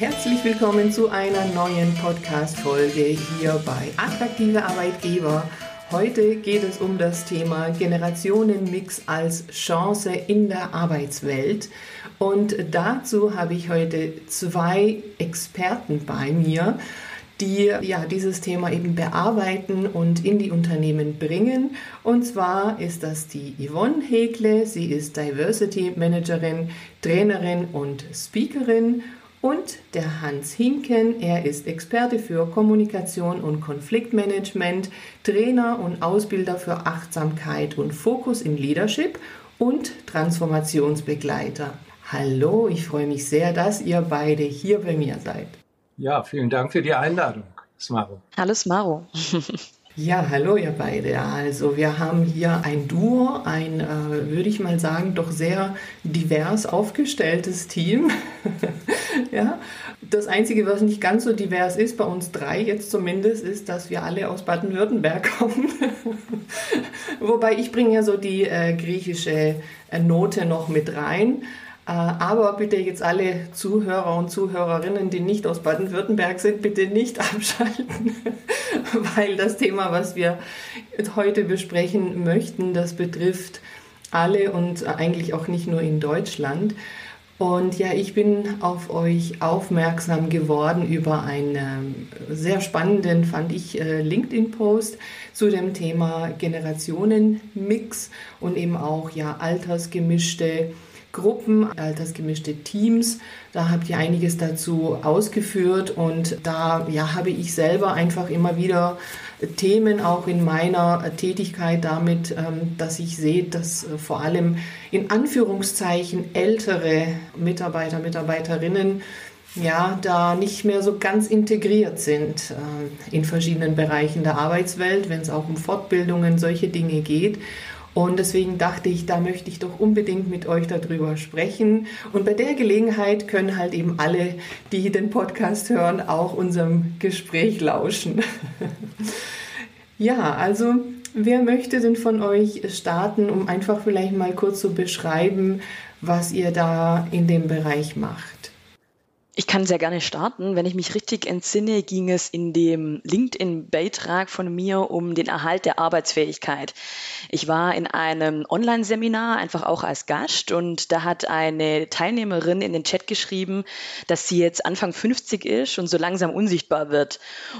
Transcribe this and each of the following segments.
Herzlich willkommen zu einer neuen Podcast-Folge hier bei Attraktive Arbeitgeber. Heute geht es um das Thema Generationenmix als Chance in der Arbeitswelt. Und dazu habe ich heute zwei Experten bei mir, die ja dieses Thema eben bearbeiten und in die Unternehmen bringen. Und zwar ist das die Yvonne Hegle. Sie ist Diversity Managerin, Trainerin und Speakerin und der Hans Hinken, er ist Experte für Kommunikation und Konfliktmanagement, Trainer und Ausbilder für Achtsamkeit und Fokus im Leadership und Transformationsbegleiter. Hallo, ich freue mich sehr, dass ihr beide hier bei mir seid. Ja, vielen Dank für die Einladung, Smaro. Hallo Smaro. Ja, hallo ihr beide. Also wir haben hier ein Duo, ein, äh, würde ich mal sagen, doch sehr divers aufgestelltes Team. ja. Das Einzige, was nicht ganz so divers ist, bei uns drei jetzt zumindest, ist, dass wir alle aus Baden-Württemberg kommen. Wobei ich bringe ja so die äh, griechische äh, Note noch mit rein. Äh, aber bitte jetzt alle Zuhörer und Zuhörerinnen, die nicht aus Baden-Württemberg sind, bitte nicht abschalten, weil das Thema, was wir heute besprechen möchten, das betrifft alle und eigentlich auch nicht nur in Deutschland. Und ja, ich bin auf euch aufmerksam geworden über einen sehr spannenden, fand ich, äh, LinkedIn-Post zu dem Thema Generationenmix und eben auch ja altersgemischte Gruppen, altersgemischte Teams. Da habt ihr einiges dazu ausgeführt und da ja, habe ich selber einfach immer wieder Themen auch in meiner Tätigkeit damit, ähm, dass ich sehe, dass äh, vor allem in Anführungszeichen ältere Mitarbeiter, Mitarbeiterinnen ja, da nicht mehr so ganz integriert sind äh, in verschiedenen Bereichen der Arbeitswelt, wenn es auch um Fortbildungen, solche Dinge geht. Und deswegen dachte ich, da möchte ich doch unbedingt mit euch darüber sprechen. Und bei der Gelegenheit können halt eben alle, die den Podcast hören, auch unserem Gespräch lauschen. ja, also wer möchte denn von euch starten, um einfach vielleicht mal kurz zu beschreiben, was ihr da in dem Bereich macht? Ich kann sehr gerne starten. Wenn ich mich richtig entsinne, ging es in dem LinkedIn-Beitrag von mir um den Erhalt der Arbeitsfähigkeit. Ich war in einem Online-Seminar einfach auch als Gast und da hat eine Teilnehmerin in den Chat geschrieben, dass sie jetzt Anfang 50 ist und so langsam unsichtbar wird.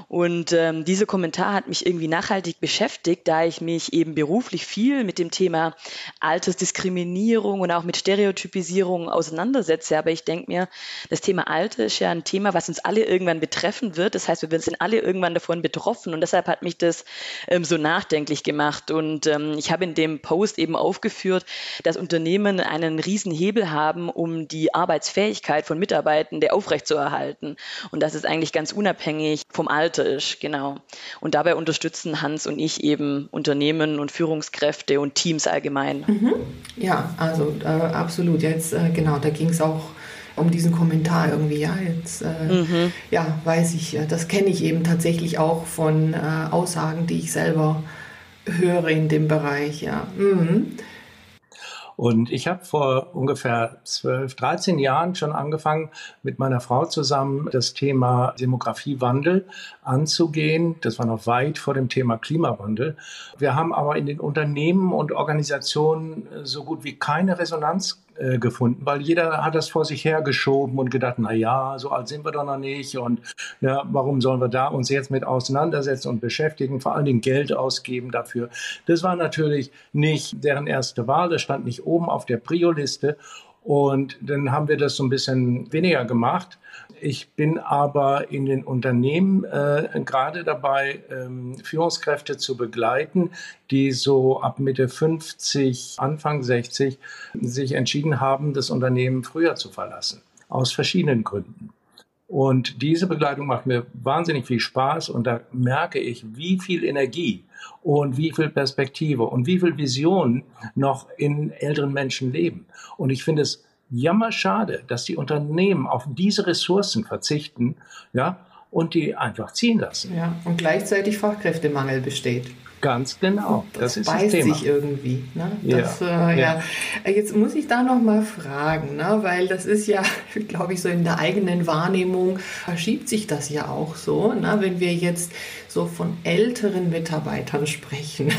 Und ähm, dieser Kommentar hat mich irgendwie nachhaltig beschäftigt, da ich mich eben beruflich viel mit dem Thema Altersdiskriminierung und auch mit Stereotypisierung auseinandersetze. Aber ich denke mir, das Thema Alter ist ja ein Thema, was uns alle irgendwann betreffen wird. Das heißt, wir sind alle irgendwann davon betroffen und deshalb hat mich das ähm, so nachdenklich gemacht. Und ähm, ich habe in dem Post eben aufgeführt, dass Unternehmen einen riesen Hebel haben, um die Arbeitsfähigkeit von Mitarbeitenden aufrechtzuerhalten. Und dass es eigentlich ganz unabhängig vom Alter ist, genau. Und dabei unterstützen Hans und ich eben Unternehmen und Führungskräfte und Teams allgemein. Mhm. Ja, also äh, absolut. Jetzt äh, genau, da ging es auch um diesen Kommentar irgendwie. Ja, jetzt äh, mhm. ja, weiß ich, äh, das kenne ich eben tatsächlich auch von äh, Aussagen, die ich selber höre in dem Bereich. Ja. Mhm. Und ich habe vor ungefähr 12, 13 Jahren schon angefangen, mit meiner Frau zusammen das Thema Demografiewandel anzugehen. Das war noch weit vor dem Thema Klimawandel. Wir haben aber in den Unternehmen und Organisationen so gut wie keine Resonanz äh, gefunden, weil jeder hat das vor sich hergeschoben und gedacht, na ja, so alt sind wir doch noch nicht und ja, warum sollen wir da uns jetzt mit auseinandersetzen und beschäftigen, vor allen Dingen Geld ausgeben dafür. Das war natürlich nicht deren erste Wahl, das stand nicht oben auf der Prio-Liste und dann haben wir das so ein bisschen weniger gemacht. Ich bin aber in den Unternehmen äh, gerade dabei, ähm, Führungskräfte zu begleiten, die so ab Mitte 50, Anfang 60 sich entschieden haben, das Unternehmen früher zu verlassen. Aus verschiedenen Gründen. Und diese Begleitung macht mir wahnsinnig viel Spaß und da merke ich, wie viel Energie und wie viel Perspektive und wie viel Vision noch in älteren Menschen leben. Und ich finde es jammerschade, dass die Unternehmen auf diese Ressourcen verzichten, ja, und die einfach ziehen lassen. Ja, und gleichzeitig Fachkräftemangel besteht. Ganz genau. Das, das beißt das sich irgendwie. Ne? Das, ja. Äh, ja. ja. Jetzt muss ich da noch mal fragen, ne? weil das ist ja, glaube ich, so in der eigenen Wahrnehmung verschiebt sich das ja auch so. Ne? Wenn wir jetzt so von älteren Mitarbeitern sprechen,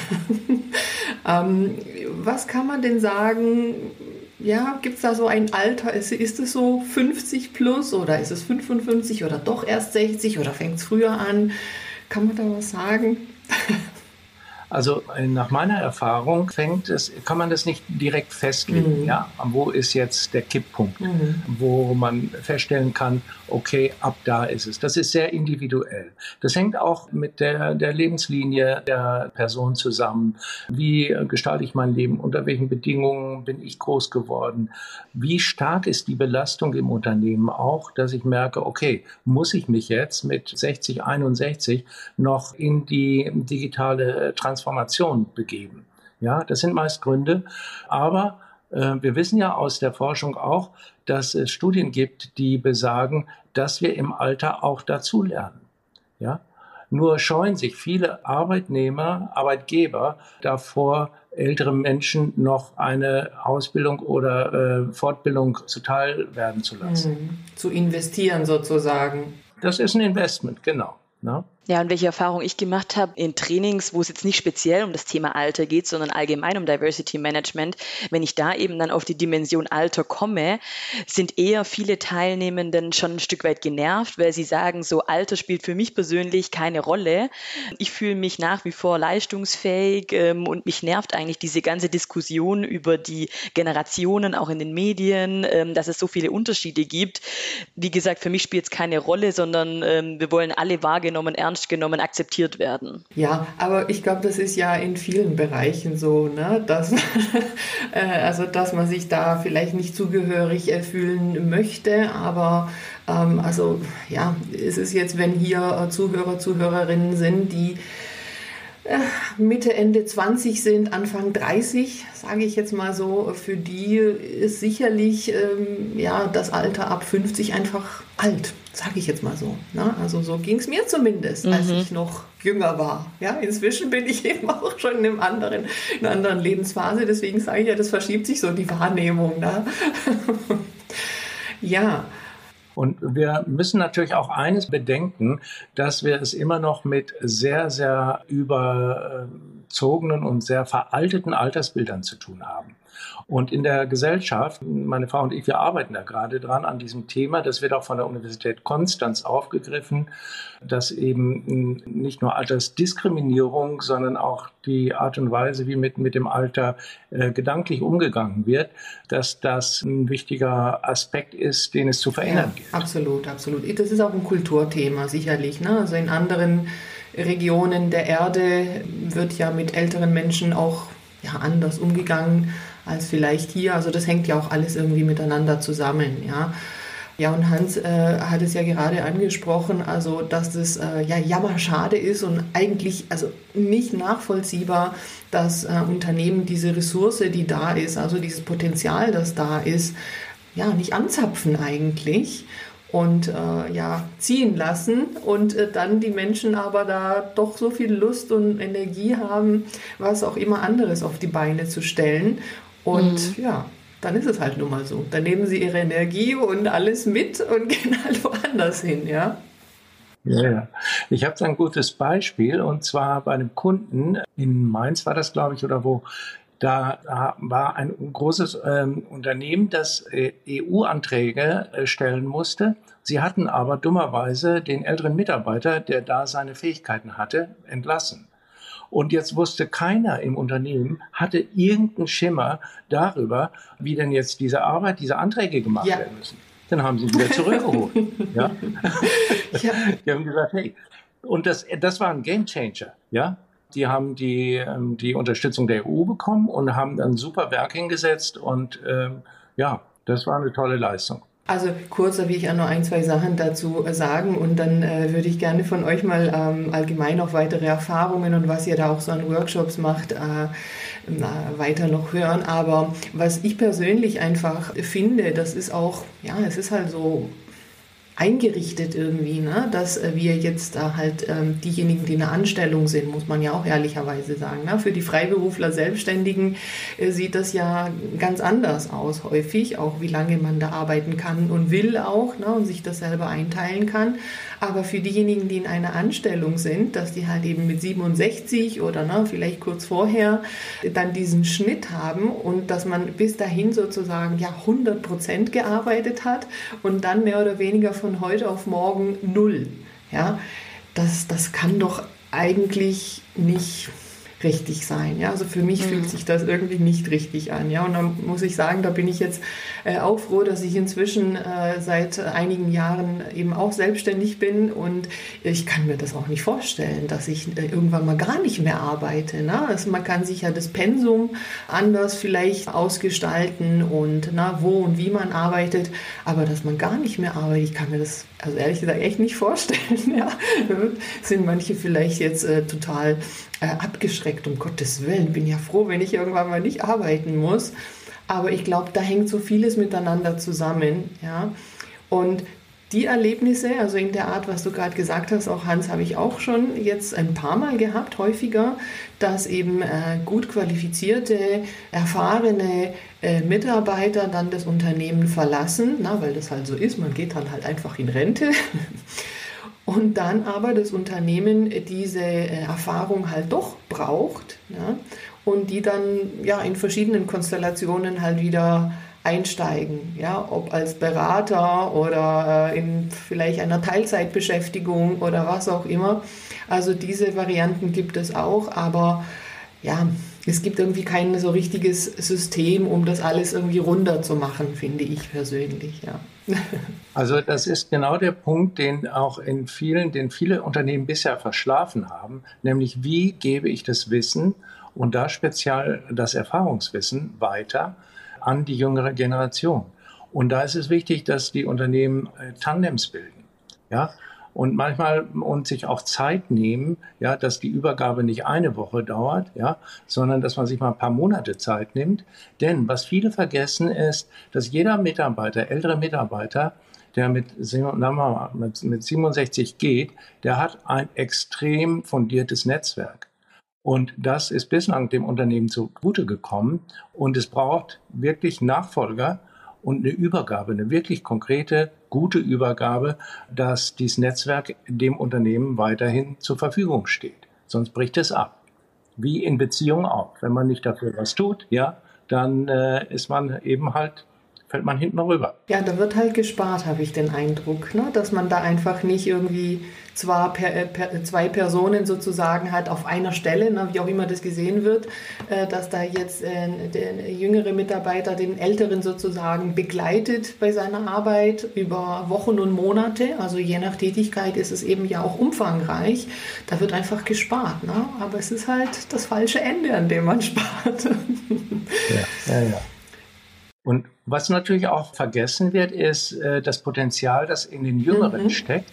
ähm, was kann man denn sagen? Ja, gibt es da so ein Alter? Ist, ist es so 50 plus oder ist es 55 oder doch erst 60 oder fängt es früher an? Kann man da was sagen? Also äh, nach meiner Erfahrung fängt es, kann man das nicht direkt festlegen. Mhm. Ja, wo ist jetzt der Kipppunkt, mhm. wo man feststellen kann, okay, ab da ist es. Das ist sehr individuell. Das hängt auch mit der, der Lebenslinie der Person zusammen. Wie gestalte ich mein Leben? Unter welchen Bedingungen bin ich groß geworden? Wie stark ist die Belastung im Unternehmen auch, dass ich merke, okay, muss ich mich jetzt mit 60, 61 noch in die digitale Transformation Transformation begeben. Ja, das sind meist Gründe. Aber äh, wir wissen ja aus der Forschung auch, dass es Studien gibt, die besagen, dass wir im Alter auch dazulernen. Ja, nur scheuen sich viele Arbeitnehmer, Arbeitgeber davor, ältere Menschen noch eine Ausbildung oder äh, Fortbildung zuteil werden zu lassen. Mhm. Zu investieren sozusagen. Das ist ein Investment, genau. Ne? Ja, und welche Erfahrung ich gemacht habe in Trainings, wo es jetzt nicht speziell um das Thema Alter geht, sondern allgemein um Diversity Management, wenn ich da eben dann auf die Dimension Alter komme, sind eher viele Teilnehmenden schon ein Stück weit genervt, weil sie sagen, so Alter spielt für mich persönlich keine Rolle. Ich fühle mich nach wie vor leistungsfähig ähm, und mich nervt eigentlich diese ganze Diskussion über die Generationen, auch in den Medien, ähm, dass es so viele Unterschiede gibt. Wie gesagt, für mich spielt es keine Rolle, sondern ähm, wir wollen alle wahrgenommen, ernst ernst genommen, akzeptiert werden. Ja, aber ich glaube, das ist ja in vielen Bereichen so, ne? dass, äh, also, dass man sich da vielleicht nicht zugehörig äh, fühlen möchte, aber ähm, also ja, es ist jetzt, wenn hier äh, Zuhörer, Zuhörerinnen sind, die Mitte, Ende 20 sind, Anfang 30, sage ich jetzt mal so, für die ist sicherlich ähm, ja, das Alter ab 50 einfach alt, sage ich jetzt mal so. Ne? Also so ging es mir zumindest, mhm. als ich noch jünger war. Ja, inzwischen bin ich eben auch schon in, einem anderen, in einer anderen Lebensphase, deswegen sage ich ja, das verschiebt sich so die Wahrnehmung. Ne? ja, und wir müssen natürlich auch eines bedenken, dass wir es immer noch mit sehr, sehr überzogenen und sehr veralteten Altersbildern zu tun haben. Und in der Gesellschaft, meine Frau und ich, wir arbeiten da gerade dran an diesem Thema. Das wird auch von der Universität Konstanz aufgegriffen, dass eben nicht nur Altersdiskriminierung, sondern auch die Art und Weise, wie mit, mit dem Alter äh, gedanklich umgegangen wird, dass das ein wichtiger Aspekt ist, den es zu verändern ja, gilt. Absolut, absolut. Das ist auch ein Kulturthema sicherlich. Ne? Also in anderen Regionen der Erde wird ja mit älteren Menschen auch ja, anders umgegangen als vielleicht hier. Also das hängt ja auch alles irgendwie miteinander zusammen, ja. Ja, und Hans äh, hat es ja gerade angesprochen, also dass das äh, ja jammerschade ist und eigentlich also nicht nachvollziehbar, dass äh, Unternehmen diese Ressource, die da ist, also dieses Potenzial, das da ist, ja nicht anzapfen eigentlich und äh, ja ziehen lassen und äh, dann die Menschen aber da doch so viel Lust und Energie haben, was auch immer anderes auf die Beine zu stellen und mhm. ja, dann ist es halt nun mal so. Dann nehmen sie ihre Energie und alles mit und gehen halt woanders hin, ja. Ja, ich habe ein gutes Beispiel und zwar bei einem Kunden in Mainz war das, glaube ich, oder wo. Da war ein großes ähm, Unternehmen, das äh, EU-Anträge äh, stellen musste. Sie hatten aber dummerweise den älteren Mitarbeiter, der da seine Fähigkeiten hatte, entlassen. Und jetzt wusste keiner im Unternehmen, hatte irgendeinen Schimmer darüber, wie denn jetzt diese Arbeit, diese Anträge gemacht ja. werden müssen. Dann haben sie wieder zurückgeholt. ja? ja. Die haben gesagt, hey, und das, das war ein Game Changer, ja. Die haben die, ähm, die Unterstützung der EU bekommen und haben dann super Werk hingesetzt und ähm, ja, das war eine tolle Leistung. Also kurz will ich auch noch ein, zwei Sachen dazu äh, sagen und dann äh, würde ich gerne von euch mal ähm, allgemein noch weitere Erfahrungen und was ihr da auch so an Workshops macht, äh, weiter noch hören. Aber was ich persönlich einfach finde, das ist auch, ja, es ist halt so eingerichtet irgendwie, ne? dass äh, wir jetzt da halt ähm, diejenigen, die in der Anstellung sind, muss man ja auch ehrlicherweise sagen. Ne? Für die Freiberufler, Selbstständigen äh, sieht das ja ganz anders aus häufig, auch wie lange man da arbeiten kann und will auch ne? und sich das selber einteilen kann. Aber für diejenigen, die in einer Anstellung sind, dass die halt eben mit 67 oder ne, vielleicht kurz vorher dann diesen Schnitt haben und dass man bis dahin sozusagen ja 100 Prozent gearbeitet hat und dann mehr oder weniger von heute auf morgen null. Ja, das, das kann doch eigentlich nicht richtig sein. Ja? Also für mich mhm. fühlt sich das irgendwie nicht richtig an. Ja? Und dann muss ich sagen, da bin ich jetzt äh, auch froh, dass ich inzwischen äh, seit einigen Jahren eben auch selbstständig bin und ich kann mir das auch nicht vorstellen, dass ich äh, irgendwann mal gar nicht mehr arbeite. Ne? Also man kann sich ja das Pensum anders vielleicht ausgestalten und na, wo und wie man arbeitet, aber dass man gar nicht mehr arbeitet, ich kann mir das also ehrlich gesagt echt nicht vorstellen. Ja. Sind manche vielleicht jetzt äh, total äh, abgeschreckt, um Gottes Willen. Bin ja froh, wenn ich irgendwann mal nicht arbeiten muss. Aber ich glaube, da hängt so vieles miteinander zusammen. Ja. Und die Erlebnisse, also in der Art, was du gerade gesagt hast, auch Hans, habe ich auch schon jetzt ein paar Mal gehabt, häufiger, dass eben äh, gut qualifizierte, erfahrene äh, Mitarbeiter dann das Unternehmen verlassen, na, weil das halt so ist, man geht dann halt einfach in Rente. Und dann aber das Unternehmen diese äh, Erfahrung halt doch braucht ja, und die dann ja in verschiedenen Konstellationen halt wieder einsteigen, ja, ob als Berater oder äh, in vielleicht einer Teilzeitbeschäftigung oder was auch immer. Also diese Varianten gibt es auch, aber ja, es gibt irgendwie kein so richtiges System, um das alles irgendwie runder zu machen, finde ich persönlich, ja. Also das ist genau der Punkt, den auch in vielen, den viele Unternehmen bisher verschlafen haben, nämlich wie gebe ich das Wissen und da speziell das Erfahrungswissen weiter an die jüngere Generation. Und da ist es wichtig, dass die Unternehmen äh, Tandems bilden. Ja, und manchmal und sich auch Zeit nehmen, ja, dass die Übergabe nicht eine Woche dauert, ja, sondern dass man sich mal ein paar Monate Zeit nimmt. Denn was viele vergessen ist, dass jeder Mitarbeiter, ältere Mitarbeiter, der mit, mit, mit 67 geht, der hat ein extrem fundiertes Netzwerk. Und das ist bislang dem Unternehmen zugute gekommen. Und es braucht wirklich Nachfolger und eine Übergabe, eine wirklich konkrete, gute Übergabe, dass dieses Netzwerk dem Unternehmen weiterhin zur Verfügung steht. Sonst bricht es ab. Wie in Beziehungen auch. Wenn man nicht dafür was tut, ja, dann äh, ist man eben halt fällt man hinten rüber. Ja, da wird halt gespart, habe ich den Eindruck, ne? dass man da einfach nicht irgendwie zwar per, äh, per, zwei Personen sozusagen hat auf einer Stelle, ne, wie auch immer das gesehen wird, äh, dass da jetzt äh, der jüngere Mitarbeiter den älteren sozusagen begleitet bei seiner Arbeit über Wochen und Monate. Also je nach Tätigkeit ist es eben ja auch umfangreich. Da wird einfach gespart. Ne? Aber es ist halt das falsche Ende, an dem man spart. ja, ja, ja. Und was natürlich auch vergessen wird, ist äh, das Potenzial, das in den Jüngeren mhm. steckt.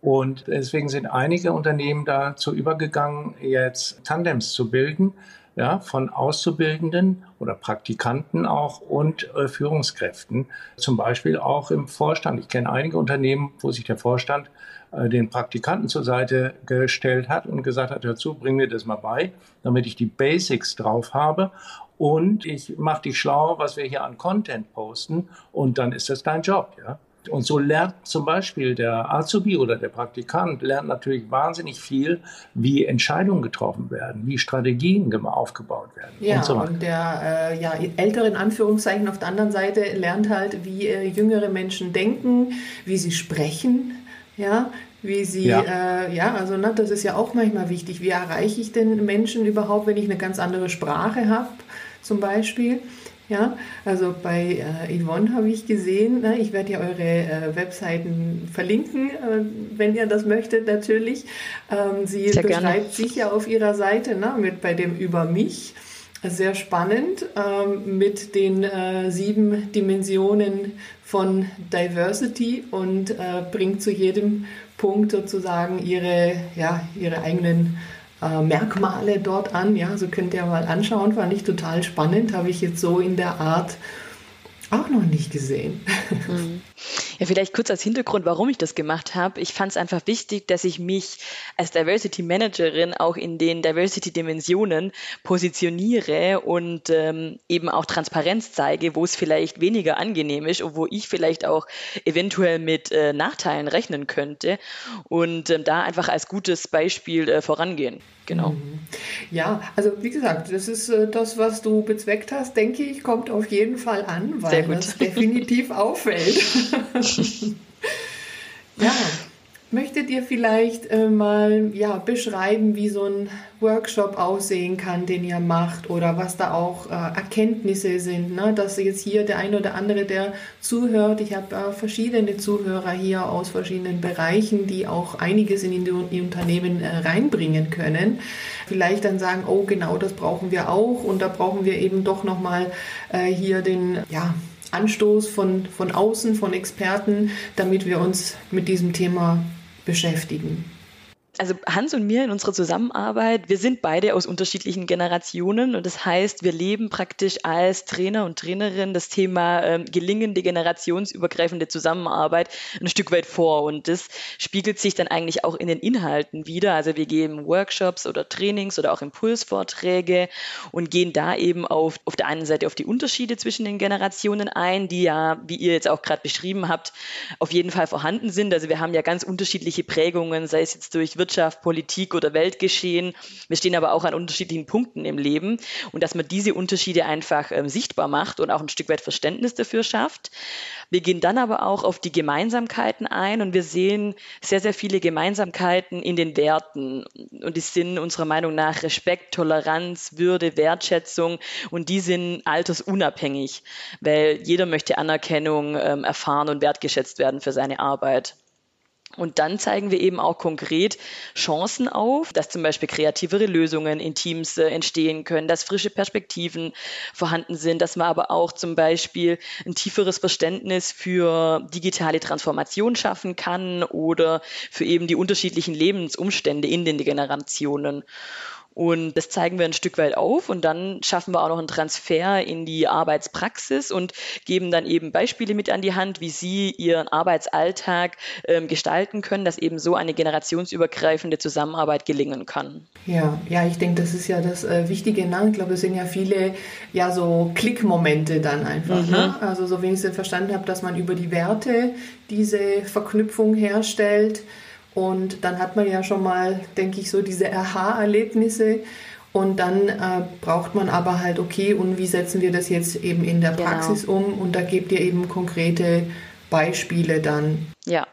Und deswegen sind einige Unternehmen dazu übergegangen, jetzt Tandems zu bilden, ja, von Auszubildenden oder Praktikanten auch und äh, Führungskräften. Zum Beispiel auch im Vorstand. Ich kenne einige Unternehmen, wo sich der Vorstand äh, den Praktikanten zur Seite gestellt hat und gesagt hat, hör zu, bring mir das mal bei, damit ich die Basics drauf habe und ich mache dich schlau, was wir hier an Content posten und dann ist das dein Job, ja. Und so lernt zum Beispiel der Azubi oder der Praktikant lernt natürlich wahnsinnig viel, wie Entscheidungen getroffen werden, wie Strategien aufgebaut werden. Ja, und, so und der äh, ja, ältere in Anführungszeichen auf der anderen Seite lernt halt, wie äh, jüngere Menschen denken, wie sie sprechen, ja, wie sie, ja, äh, ja also ne, das ist ja auch manchmal wichtig. Wie erreiche ich den Menschen überhaupt, wenn ich eine ganz andere Sprache habe? Zum Beispiel. Ja, also bei äh, Yvonne habe ich gesehen, ne, ich werde ja eure äh, Webseiten verlinken, äh, wenn ihr das möchtet natürlich. Ähm, sie Sehr beschreibt gerne. sich ja auf ihrer Seite ne, mit bei dem Über mich. Sehr spannend ähm, mit den äh, sieben Dimensionen von Diversity und äh, bringt zu jedem Punkt sozusagen ihre, ja, ihre eigenen äh, Merkmale dort an. Ja, so könnt ihr mal anschauen, fand ich total spannend, habe ich jetzt so in der Art auch noch nicht gesehen. Mhm. Ja, vielleicht kurz als Hintergrund, warum ich das gemacht habe. Ich fand es einfach wichtig, dass ich mich als Diversity Managerin auch in den Diversity-Dimensionen positioniere und ähm, eben auch Transparenz zeige, wo es vielleicht weniger angenehm ist und wo ich vielleicht auch eventuell mit äh, Nachteilen rechnen könnte und ähm, da einfach als gutes Beispiel äh, vorangehen. Genau. Mhm. Ja, also wie gesagt, das ist äh, das, was du bezweckt hast, denke ich, kommt auf jeden Fall an, weil das definitiv auffällt. ja, Möchtet ihr vielleicht äh, mal ja, beschreiben, wie so ein Workshop aussehen kann, den ihr macht oder was da auch äh, Erkenntnisse sind? Ne? Dass jetzt hier der eine oder andere, der zuhört, ich habe äh, verschiedene Zuhörer hier aus verschiedenen Bereichen, die auch einiges in die, in die Unternehmen äh, reinbringen können. Vielleicht dann sagen, oh genau, das brauchen wir auch und da brauchen wir eben doch nochmal äh, hier den, ja, Anstoß von, von außen, von Experten, damit wir uns mit diesem Thema beschäftigen also Hans und mir in unserer Zusammenarbeit, wir sind beide aus unterschiedlichen Generationen und das heißt, wir leben praktisch als Trainer und Trainerin das Thema ähm, gelingende generationsübergreifende Zusammenarbeit ein Stück weit vor und das spiegelt sich dann eigentlich auch in den Inhalten wieder. Also wir geben Workshops oder Trainings oder auch Impulsvorträge und gehen da eben auf, auf der einen Seite auf die Unterschiede zwischen den Generationen ein, die ja, wie ihr jetzt auch gerade beschrieben habt, auf jeden Fall vorhanden sind. Also wir haben ja ganz unterschiedliche Prägungen, sei es jetzt durch Wirtschaft, Politik oder Weltgeschehen. Wir stehen aber auch an unterschiedlichen Punkten im Leben und dass man diese Unterschiede einfach ähm, sichtbar macht und auch ein Stück weit Verständnis dafür schafft. Wir gehen dann aber auch auf die Gemeinsamkeiten ein und wir sehen sehr, sehr viele Gemeinsamkeiten in den Werten. Und die sind unserer Meinung nach Respekt, Toleranz, Würde, Wertschätzung und die sind altersunabhängig, weil jeder möchte Anerkennung ähm, erfahren und wertgeschätzt werden für seine Arbeit. Und dann zeigen wir eben auch konkret Chancen auf, dass zum Beispiel kreativere Lösungen in Teams äh, entstehen können, dass frische Perspektiven vorhanden sind, dass man aber auch zum Beispiel ein tieferes Verständnis für digitale Transformation schaffen kann oder für eben die unterschiedlichen Lebensumstände in den Generationen. Und das zeigen wir ein Stück weit auf und dann schaffen wir auch noch einen Transfer in die Arbeitspraxis und geben dann eben Beispiele mit an die Hand, wie Sie Ihren Arbeitsalltag ähm, gestalten können, dass eben so eine generationsübergreifende Zusammenarbeit gelingen kann. Ja, ja, ich denke, das ist ja das äh, Wichtige. Ne? Ich glaube, es sind ja viele ja so Klickmomente dann einfach. Mhm. Ne? Also so wie ich es verstanden habe, dass man über die Werte diese Verknüpfung herstellt und dann hat man ja schon mal, denke ich, so diese Aha-Erlebnisse. Und dann äh, braucht man aber halt, okay, und wie setzen wir das jetzt eben in der genau. Praxis genau. um? Und da gebt ihr eben konkrete Beispiele dann. Ja,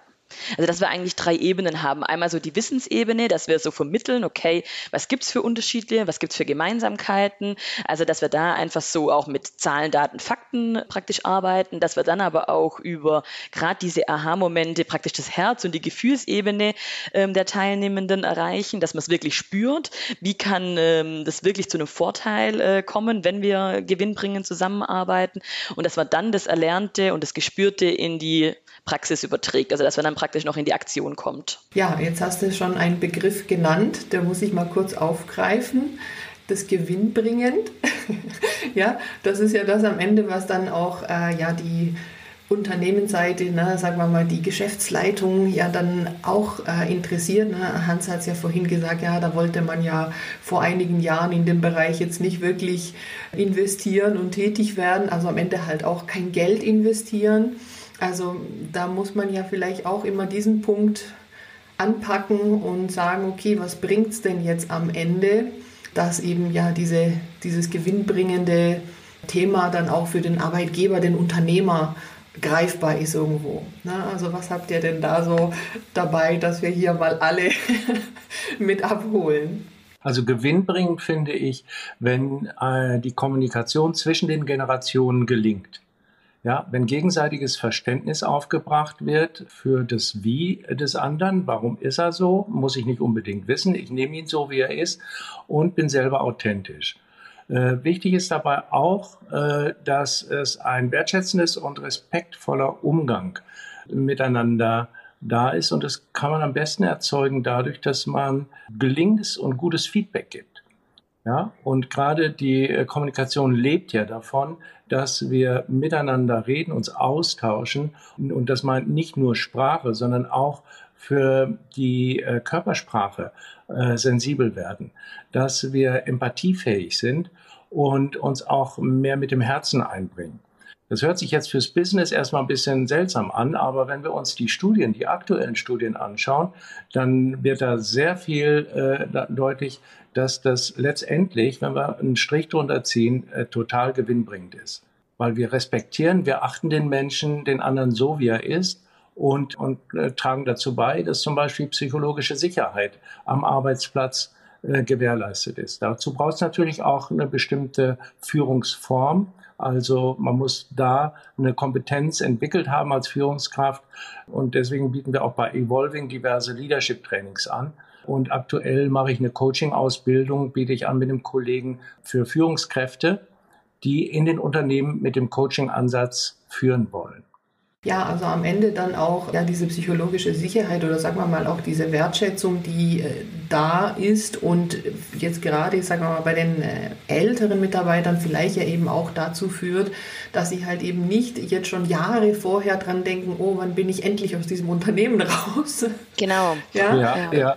also dass wir eigentlich drei Ebenen haben. Einmal so die Wissensebene, dass wir so vermitteln, okay, was gibt es für Unterschiede, was gibt es für Gemeinsamkeiten. Also dass wir da einfach so auch mit Zahlen, Daten, Fakten praktisch arbeiten, dass wir dann aber auch über gerade diese Aha-Momente praktisch das Herz und die Gefühlsebene ähm, der Teilnehmenden erreichen, dass man es wirklich spürt. Wie kann ähm, das wirklich zu einem Vorteil äh, kommen, wenn wir gewinnbringend zusammenarbeiten und dass man dann das Erlernte und das Gespürte in die Praxis überträgt. Also dass man dann praktisch noch in die Aktion kommt. Ja, jetzt hast du schon einen Begriff genannt, der muss ich mal kurz aufgreifen. Das gewinnbringend. ja, das ist ja das am Ende, was dann auch äh, ja die Unternehmensseite, ne, sagen wir mal, die Geschäftsleitung ja dann auch äh, interessiert. Ne? Hans hat es ja vorhin gesagt, ja, da wollte man ja vor einigen Jahren in dem Bereich jetzt nicht wirklich investieren und tätig werden, also am Ende halt auch kein Geld investieren. Also da muss man ja vielleicht auch immer diesen Punkt anpacken und sagen, okay, was bringt es denn jetzt am Ende, dass eben ja diese, dieses gewinnbringende Thema dann auch für den Arbeitgeber, den Unternehmer greifbar ist irgendwo. Na, also was habt ihr denn da so dabei, dass wir hier mal alle mit abholen? Also gewinnbringend finde ich, wenn äh, die Kommunikation zwischen den Generationen gelingt. Ja, wenn gegenseitiges Verständnis aufgebracht wird für das Wie des anderen, warum ist er so, muss ich nicht unbedingt wissen. Ich nehme ihn so, wie er ist und bin selber authentisch. Äh, wichtig ist dabei auch, äh, dass es ein wertschätzendes und respektvoller Umgang miteinander da ist und das kann man am besten erzeugen dadurch, dass man gelingendes und gutes Feedback gibt. Ja, und gerade die äh, Kommunikation lebt ja davon, dass wir miteinander reden, uns austauschen. Und das meint nicht nur Sprache, sondern auch für die äh, Körpersprache äh, sensibel werden, dass wir empathiefähig sind und uns auch mehr mit dem Herzen einbringen. Das hört sich jetzt fürs Business erstmal ein bisschen seltsam an, aber wenn wir uns die Studien, die aktuellen Studien anschauen, dann wird da sehr viel äh, deutlich, dass das letztendlich, wenn wir einen Strich drunter ziehen, äh, total gewinnbringend ist. Weil wir respektieren, wir achten den Menschen, den anderen so, wie er ist und, und äh, tragen dazu bei, dass zum Beispiel psychologische Sicherheit am Arbeitsplatz äh, gewährleistet ist. Dazu braucht es natürlich auch eine bestimmte Führungsform also man muss da eine Kompetenz entwickelt haben als Führungskraft. Und deswegen bieten wir auch bei Evolving diverse Leadership-Trainings an. Und aktuell mache ich eine Coaching-Ausbildung, biete ich an mit einem Kollegen für Führungskräfte, die in den Unternehmen mit dem Coaching-Ansatz führen wollen. Ja, also am Ende dann auch ja, diese psychologische Sicherheit oder sagen wir mal auch diese Wertschätzung, die äh, da ist und jetzt gerade, sagen wir mal, bei den äh, älteren Mitarbeitern vielleicht ja eben auch dazu führt, dass sie halt eben nicht jetzt schon Jahre vorher dran denken, oh, wann bin ich endlich aus diesem Unternehmen raus? Genau. ja, ja, ja.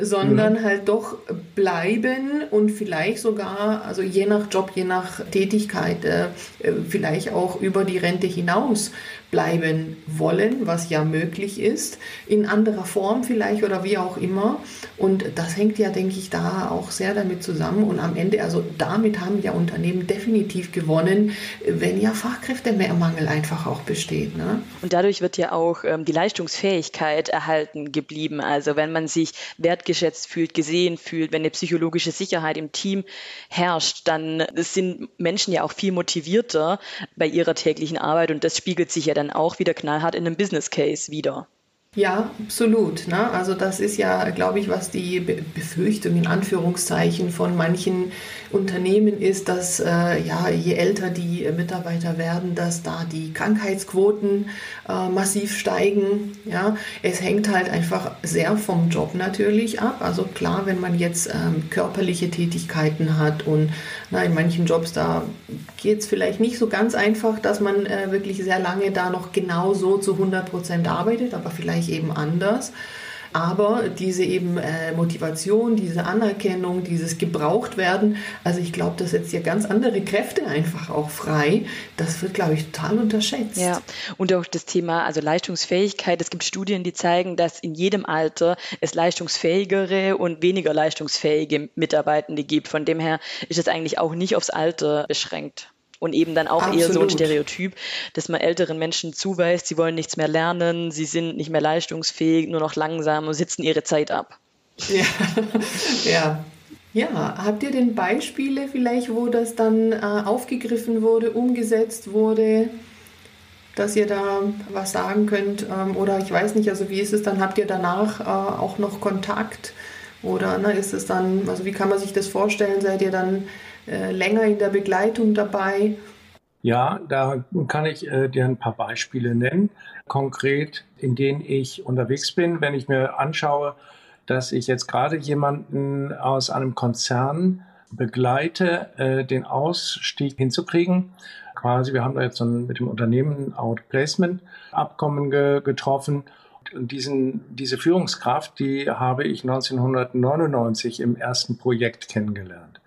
Sondern mhm. halt doch bleiben und vielleicht sogar, also je nach Job, je nach Tätigkeit, äh, äh vielleicht auch über die Rente hinaus bleiben wollen, was ja möglich ist, in anderer Form vielleicht oder wie auch immer. Und das hängt ja, denke ich, da auch sehr damit zusammen. Und am Ende, also damit haben ja Unternehmen definitiv gewonnen, wenn ja Fachkräftemangel einfach auch besteht. Ne? Und dadurch wird ja auch ähm, die Leistungsfähigkeit erhalten geblieben. Also wenn man sich wertgeschätzt fühlt, gesehen fühlt, wenn eine psychologische Sicherheit im Team herrscht, dann sind Menschen ja auch viel motivierter bei ihrer täglichen Arbeit und das spiegelt sich ja dann dann auch wieder knallhart in einem Business Case wieder. Ja, absolut. Ne? Also das ist ja, glaube ich, was die Befürchtung in Anführungszeichen von manchen Unternehmen ist, dass äh, ja, je älter die Mitarbeiter werden, dass da die Krankheitsquoten äh, massiv steigen. Ja? Es hängt halt einfach sehr vom Job natürlich ab. Also klar, wenn man jetzt ähm, körperliche Tätigkeiten hat und na, in manchen Jobs, da geht es vielleicht nicht so ganz einfach, dass man äh, wirklich sehr lange da noch genau so zu 100 Prozent arbeitet, aber vielleicht ich eben anders. Aber diese eben äh, Motivation, diese Anerkennung, dieses Gebrauchtwerden, also ich glaube, das setzt ja ganz andere Kräfte einfach auch frei. Das wird, glaube ich, total unterschätzt. Ja, und auch das Thema, also Leistungsfähigkeit. Es gibt Studien, die zeigen, dass in jedem Alter es leistungsfähigere und weniger leistungsfähige Mitarbeitende gibt. Von dem her ist es eigentlich auch nicht aufs Alter beschränkt und eben dann auch Absolut. eher so ein Stereotyp, dass man älteren Menschen zuweist, sie wollen nichts mehr lernen, sie sind nicht mehr leistungsfähig, nur noch langsam und sitzen ihre Zeit ab. Ja, ja. Ja, habt ihr denn Beispiele vielleicht, wo das dann äh, aufgegriffen wurde, umgesetzt wurde, dass ihr da was sagen könnt? Ähm, oder ich weiß nicht, also wie ist es dann? Habt ihr danach äh, auch noch Kontakt? Oder ne, ist es dann, also wie kann man sich das vorstellen? Seid ihr dann äh, länger in der Begleitung dabei? Ja, da kann ich äh, dir ein paar Beispiele nennen, konkret, in denen ich unterwegs bin. Wenn ich mir anschaue, dass ich jetzt gerade jemanden aus einem Konzern begleite, äh, den Ausstieg hinzukriegen. Quasi, wir haben da jetzt so ein, mit dem Unternehmen Outplacement-Abkommen ge getroffen. Und diesen, diese Führungskraft, die habe ich 1999 im ersten Projekt kennengelernt.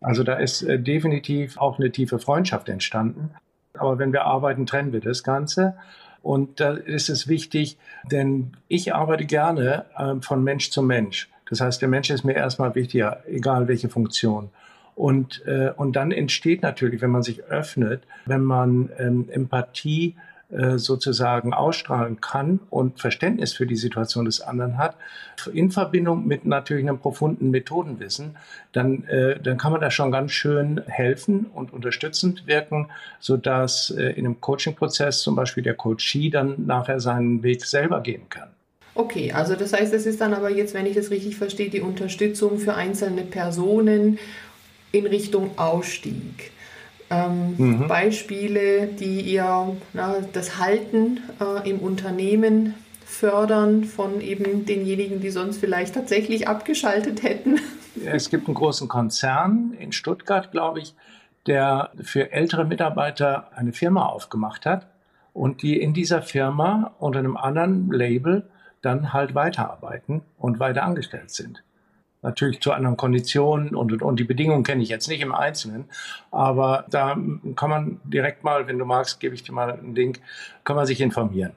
Also da ist äh, definitiv auch eine tiefe Freundschaft entstanden. Aber wenn wir arbeiten, trennen wir das Ganze. Und da ist es wichtig, denn ich arbeite gerne äh, von Mensch zu Mensch. Das heißt, der Mensch ist mir erstmal wichtiger, egal welche Funktion. Und, äh, und dann entsteht natürlich, wenn man sich öffnet, wenn man ähm, Empathie sozusagen ausstrahlen kann und Verständnis für die Situation des anderen hat, in Verbindung mit natürlich einem profunden Methodenwissen, dann, äh, dann kann man da schon ganz schön helfen und unterstützend wirken, sodass äh, in einem Coaching-Prozess zum Beispiel der Coachee dann nachher seinen Weg selber gehen kann. Okay, also das heißt, es ist dann aber jetzt, wenn ich das richtig verstehe, die Unterstützung für einzelne Personen in Richtung Ausstieg ähm, mhm. Beispiele, die ihr na, das Halten äh, im Unternehmen fördern von eben denjenigen, die sonst vielleicht tatsächlich abgeschaltet hätten. es gibt einen großen Konzern in Stuttgart, glaube ich, der für ältere Mitarbeiter eine Firma aufgemacht hat und die in dieser Firma unter einem anderen Label dann halt weiterarbeiten und weiter angestellt sind. Natürlich zu anderen Konditionen und, und, und die Bedingungen kenne ich jetzt nicht im Einzelnen, aber da kann man direkt mal, wenn du magst, gebe ich dir mal einen Link, kann man sich informieren.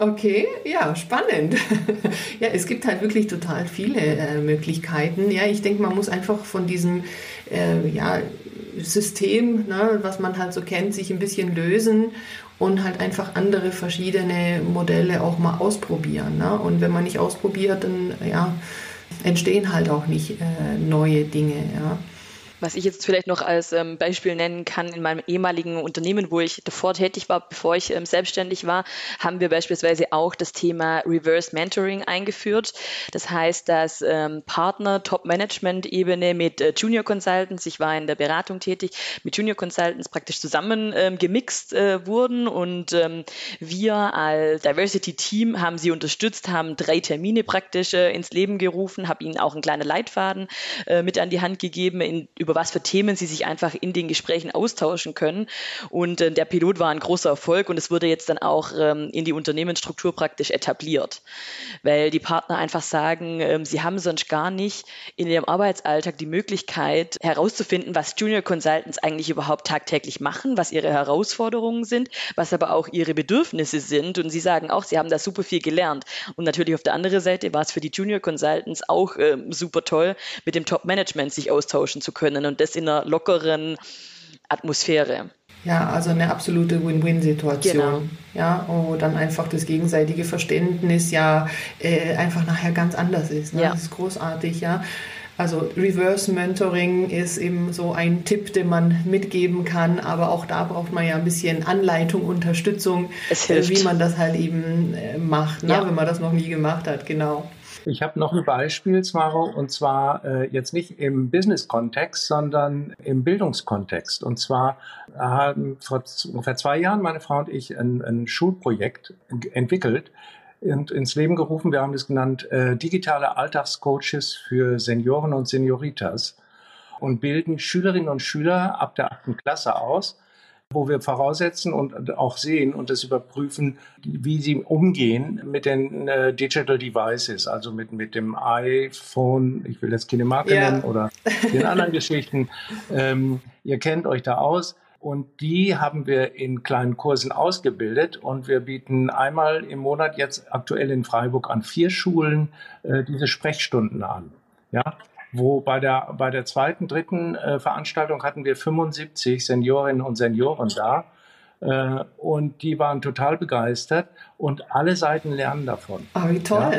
Okay, ja, spannend. ja, es gibt halt wirklich total viele äh, Möglichkeiten. Ja, ich denke, man muss einfach von diesem äh, ja, System, ne, was man halt so kennt, sich ein bisschen lösen und halt einfach andere verschiedene Modelle auch mal ausprobieren. Ne? Und wenn man nicht ausprobiert, dann ja, entstehen halt auch nicht äh, neue Dinge. Ja. Was ich jetzt vielleicht noch als ähm, Beispiel nennen kann, in meinem ehemaligen Unternehmen, wo ich davor tätig war, bevor ich ähm, selbstständig war, haben wir beispielsweise auch das Thema Reverse Mentoring eingeführt. Das heißt, dass ähm, Partner Top-Management-Ebene mit äh, Junior Consultants, ich war in der Beratung tätig, mit Junior Consultants praktisch zusammen ähm, gemixt äh, wurden und ähm, wir als Diversity-Team haben sie unterstützt, haben drei Termine praktisch äh, ins Leben gerufen, habe ihnen auch einen kleinen Leitfaden äh, mit an die Hand gegeben, in, über über was für Themen sie sich einfach in den Gesprächen austauschen können. Und äh, der Pilot war ein großer Erfolg und es wurde jetzt dann auch ähm, in die Unternehmensstruktur praktisch etabliert, weil die Partner einfach sagen, ähm, sie haben sonst gar nicht in ihrem Arbeitsalltag die Möglichkeit herauszufinden, was Junior Consultants eigentlich überhaupt tagtäglich machen, was ihre Herausforderungen sind, was aber auch ihre Bedürfnisse sind. Und sie sagen auch, sie haben da super viel gelernt. Und natürlich auf der anderen Seite war es für die Junior Consultants auch äh, super toll, mit dem Top-Management sich austauschen zu können können und das in einer lockeren Atmosphäre. Ja, also eine absolute Win-Win-Situation. Genau. Ja, wo dann einfach das gegenseitige Verständnis ja äh, einfach nachher ganz anders ist. Ne? Ja. Das ist großartig, ja. Also Reverse Mentoring ist eben so ein Tipp, den man mitgeben kann, aber auch da braucht man ja ein bisschen Anleitung, Unterstützung, äh, wie man das halt eben äh, macht, ne? ja. wenn man das noch nie gemacht hat, genau. Ich habe noch ein Beispiel, Smaro, und zwar äh, jetzt nicht im Business-Kontext, sondern im Bildungskontext. Und zwar haben vor ungefähr zwei Jahren meine Frau und ich ein, ein Schulprojekt entwickelt und ins Leben gerufen. Wir haben es genannt äh, digitale Alltagscoaches für Senioren und Senioritas und bilden Schülerinnen und Schüler ab der achten Klasse aus wo wir voraussetzen und auch sehen und das überprüfen, wie sie umgehen mit den äh, Digital Devices, also mit, mit dem iPhone, ich will jetzt keine Marke yeah. nennen oder den anderen Geschichten. Ähm, ihr kennt euch da aus. Und die haben wir in kleinen Kursen ausgebildet und wir bieten einmal im Monat jetzt aktuell in Freiburg an vier Schulen äh, diese Sprechstunden an. Ja, wo bei der, bei der zweiten, dritten äh, Veranstaltung hatten wir 75 Seniorinnen und Senioren da. Äh, und die waren total begeistert und alle Seiten lernen davon. Ah, wie toll. Ja?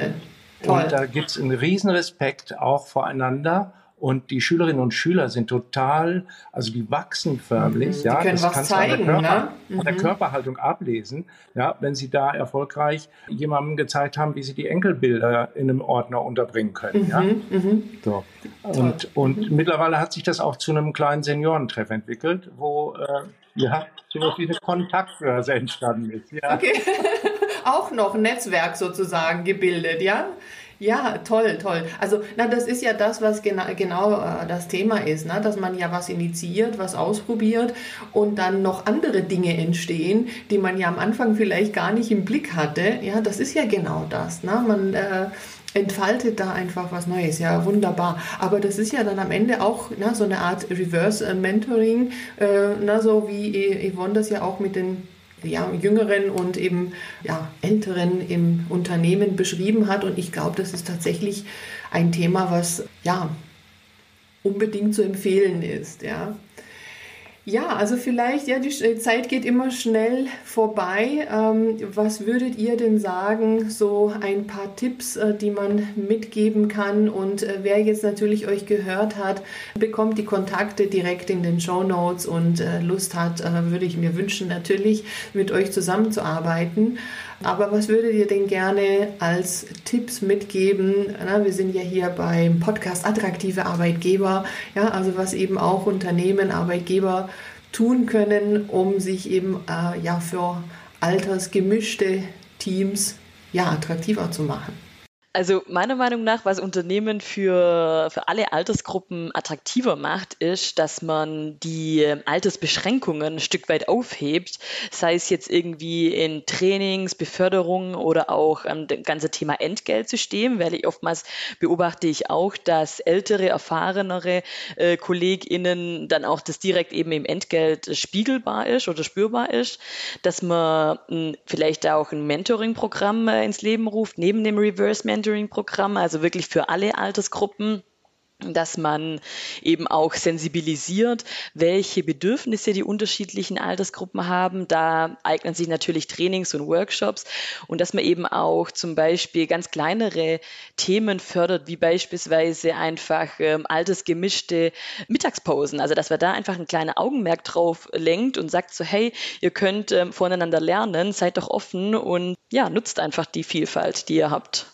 toll. Und da gibt es einen riesen Respekt auch voreinander und die Schülerinnen und Schüler sind total, also die wachsen förmlich. Mhm, ja, die können das was zeigen, an der, Körper, ne? mhm. der Körperhaltung ablesen. Ja, wenn sie da erfolgreich jemandem gezeigt haben, wie sie die Enkelbilder in einem Ordner unterbringen können. Mhm, ja? Mhm. So. Und, und mhm. mittlerweile hat sich das auch zu einem kleinen Seniorentreff entwickelt, wo äh, ja, sowas wie eine Kontaktbörse entstanden ist. Ja. Okay. auch noch ein Netzwerk sozusagen gebildet, ja? Ja, toll, toll. Also, na, das ist ja das, was gena genau äh, das Thema ist, ne? dass man ja was initiiert, was ausprobiert und dann noch andere Dinge entstehen, die man ja am Anfang vielleicht gar nicht im Blick hatte. Ja, das ist ja genau das. Ne? Man äh, entfaltet da einfach was Neues. Ja, wunderbar. Aber das ist ja dann am Ende auch na, so eine Art Reverse Mentoring, äh, na, so wie Yvonne das ja auch mit den ja, Jüngeren und eben ja, Älteren im Unternehmen beschrieben hat. Und ich glaube, das ist tatsächlich ein Thema, was ja unbedingt zu empfehlen ist. Ja. Ja, also vielleicht, ja, die Zeit geht immer schnell vorbei. Ähm, was würdet ihr denn sagen, so ein paar Tipps, äh, die man mitgeben kann? Und äh, wer jetzt natürlich euch gehört hat, bekommt die Kontakte direkt in den Show Notes und äh, Lust hat, äh, würde ich mir wünschen, natürlich mit euch zusammenzuarbeiten. Aber was würdet ihr denn gerne als Tipps mitgeben? Na, wir sind ja hier beim Podcast Attraktive Arbeitgeber, ja, also was eben auch Unternehmen, Arbeitgeber tun können, um sich eben äh, ja für altersgemischte Teams ja attraktiver zu machen. Also meiner Meinung nach, was Unternehmen für, für alle Altersgruppen attraktiver macht, ist, dass man die Altersbeschränkungen ein Stück weit aufhebt, sei es jetzt irgendwie in Trainings, Beförderung oder auch ähm, das ganze Thema Entgeltsystem, weil ich oftmals beobachte ich auch, dass ältere, erfahrenere äh, KollegInnen dann auch das direkt eben im Entgelt spiegelbar ist oder spürbar ist, dass man mh, hm, vielleicht auch ein Mentoring-Programm äh, ins Leben ruft, neben dem Reverse Mentoring Mentoring-Programm, also wirklich für alle Altersgruppen dass man eben auch sensibilisiert, welche Bedürfnisse die unterschiedlichen Altersgruppen haben. Da eignen sich natürlich Trainings und Workshops und dass man eben auch zum Beispiel ganz kleinere Themen fördert, wie beispielsweise einfach ähm, altersgemischte Mittagspausen. Also dass man da einfach ein kleiner Augenmerk drauf lenkt und sagt so, hey, ihr könnt ähm, voneinander lernen, seid doch offen und ja, nutzt einfach die Vielfalt, die ihr habt.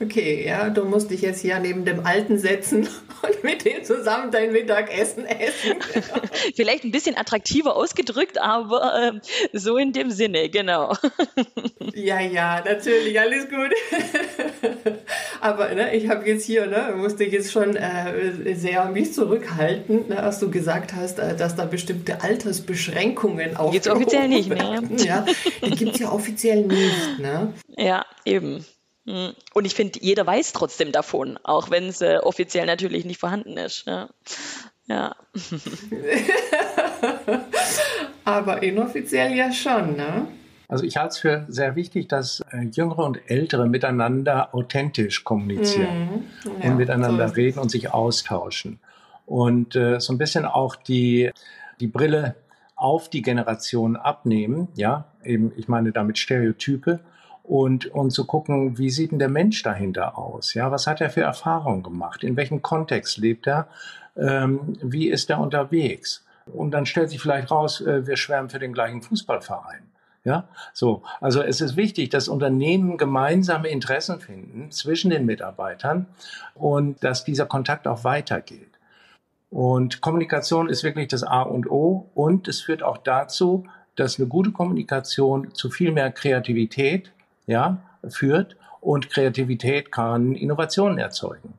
Okay, ja, du musst dich jetzt hier neben dem Alten setzen und mit dem zusammen dein Mittagessen essen. Vielleicht ein bisschen attraktiver ausgedrückt, aber äh, so in dem Sinne, genau. ja, ja, natürlich, alles gut. aber ne, ich habe jetzt hier, ne, musste jetzt schon äh, sehr mich zurückhalten, ne, als du gesagt hast, äh, dass da bestimmte Altersbeschränkungen auch. Jetzt offiziell nicht mehr. Ja, die gibt es ja offiziell nicht. Ne? Ja, eben. Und ich finde, jeder weiß trotzdem davon, auch wenn es äh, offiziell natürlich nicht vorhanden ist. Ja. ja. Aber inoffiziell ja schon, ne? Also ich halte es für sehr wichtig, dass äh, Jüngere und Ältere miteinander authentisch kommunizieren mhm. ja, und miteinander so reden und sich austauschen. Und äh, so ein bisschen auch die, die Brille auf die Generation abnehmen, ja, eben, ich meine damit Stereotype und, und zu gucken, wie sieht denn der Mensch dahinter aus? Ja, was hat er für Erfahrungen gemacht? In welchem Kontext lebt er? Ähm, wie ist er unterwegs? Und dann stellt sich vielleicht raus, äh, wir schwärmen für den gleichen Fußballverein. Ja, so. Also es ist wichtig, dass Unternehmen gemeinsame Interessen finden zwischen den Mitarbeitern und dass dieser Kontakt auch weitergeht. Und Kommunikation ist wirklich das A und O und es führt auch dazu, dass eine gute Kommunikation zu viel mehr Kreativität ja, führt und Kreativität kann Innovationen erzeugen.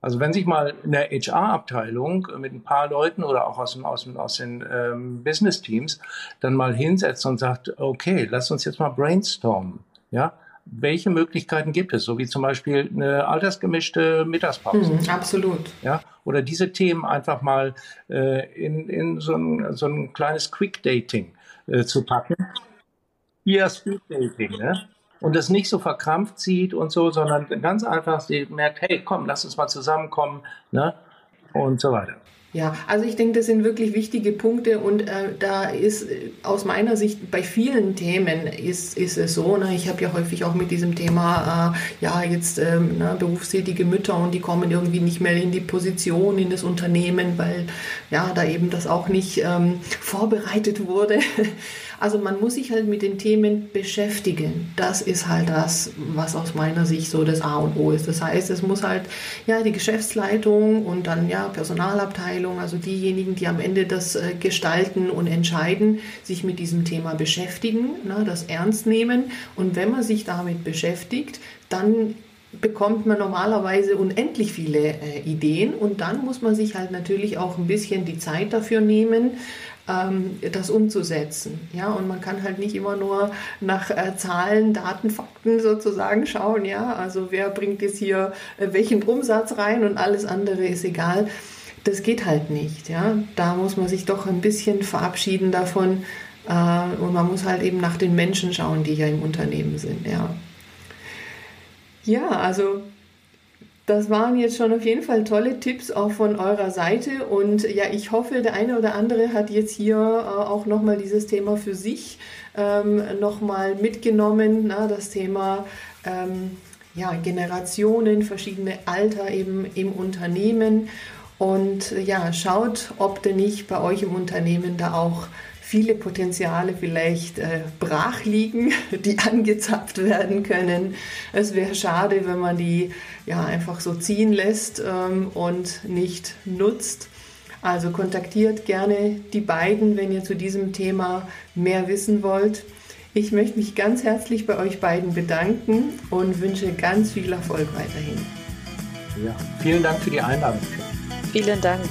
Also wenn sich mal in der HR-Abteilung mit ein paar Leuten oder auch aus, dem, aus, dem, aus den ähm, Business-Teams dann mal hinsetzt und sagt, okay, lass uns jetzt mal brainstormen. Ja, welche Möglichkeiten gibt es? So wie zum Beispiel eine altersgemischte Mittagspause. Mhm, absolut. Ja, oder diese Themen einfach mal äh, in, in so, ein, so ein kleines Quick-Dating äh, zu packen. Hier Speed-Dating, ne? Und das nicht so verkrampft sieht und so, sondern ganz einfach sie merkt, hey, komm, lass uns mal zusammenkommen, ne? Und so weiter. Ja, also ich denke, das sind wirklich wichtige Punkte und äh, da ist äh, aus meiner Sicht bei vielen Themen ist, ist es so, ne, ich habe ja häufig auch mit diesem Thema, äh, ja, jetzt ähm, ne, berufstätige Mütter und die kommen irgendwie nicht mehr in die Position in das Unternehmen, weil ja, da eben das auch nicht ähm, vorbereitet wurde. Also man muss sich halt mit den Themen beschäftigen. Das ist halt das, was aus meiner Sicht so das A und O ist. Das heißt, es muss halt ja die Geschäftsleitung und dann ja Personalabteilung, also diejenigen, die am Ende das äh, gestalten und entscheiden, sich mit diesem Thema beschäftigen, na, das ernst nehmen. Und wenn man sich damit beschäftigt, dann bekommt man normalerweise unendlich viele äh, Ideen und dann muss man sich halt natürlich auch ein bisschen die Zeit dafür nehmen, das umzusetzen. Ja, und man kann halt nicht immer nur nach äh, Zahlen, Daten, Fakten sozusagen schauen. Ja, also wer bringt jetzt hier äh, welchen Umsatz rein und alles andere ist egal. Das geht halt nicht. Ja, da muss man sich doch ein bisschen verabschieden davon. Äh, und man muss halt eben nach den Menschen schauen, die ja im Unternehmen sind. Ja, ja also das waren jetzt schon auf jeden Fall tolle Tipps auch von eurer Seite. Und ja, ich hoffe, der eine oder andere hat jetzt hier äh, auch nochmal dieses Thema für sich ähm, nochmal mitgenommen, na, das Thema ähm, ja, Generationen, verschiedene Alter eben im Unternehmen. Und ja, schaut, ob denn nicht bei euch im Unternehmen da auch viele Potenziale vielleicht äh, brach liegen, die angezapft werden können. Es wäre schade, wenn man die ja einfach so ziehen lässt ähm, und nicht nutzt. Also kontaktiert gerne die beiden, wenn ihr zu diesem Thema mehr wissen wollt. Ich möchte mich ganz herzlich bei euch beiden bedanken und wünsche ganz viel Erfolg weiterhin. Ja, vielen Dank für die Einladung. Vielen Dank.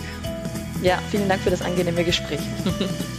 Ja, vielen Dank für das angenehme Gespräch.